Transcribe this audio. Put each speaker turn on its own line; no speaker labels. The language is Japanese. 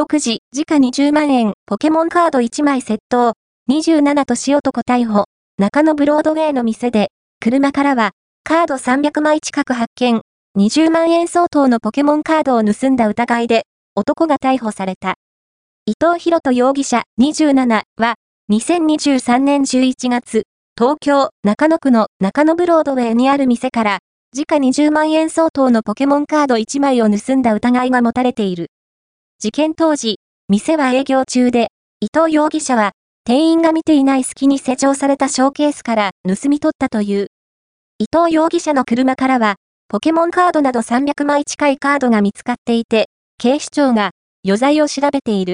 6時、時価20万円、ポケモンカード1枚窃盗、27年男逮捕、中野ブロードウェイの店で、車からは、カード300枚近く発見、20万円相当のポケモンカードを盗んだ疑いで、男が逮捕された。伊藤博人容疑者27は、2023年11月、東京中野区の中野ブロードウェイにある店から、時価20万円相当のポケモンカード1枚を盗んだ疑いが持たれている。事件当時、店は営業中で、伊藤容疑者は、店員が見ていない隙に施錠されたショーケースから盗み取ったという。伊藤容疑者の車からは、ポケモンカードなど300枚近いカードが見つかっていて、警視庁が余罪を調べている。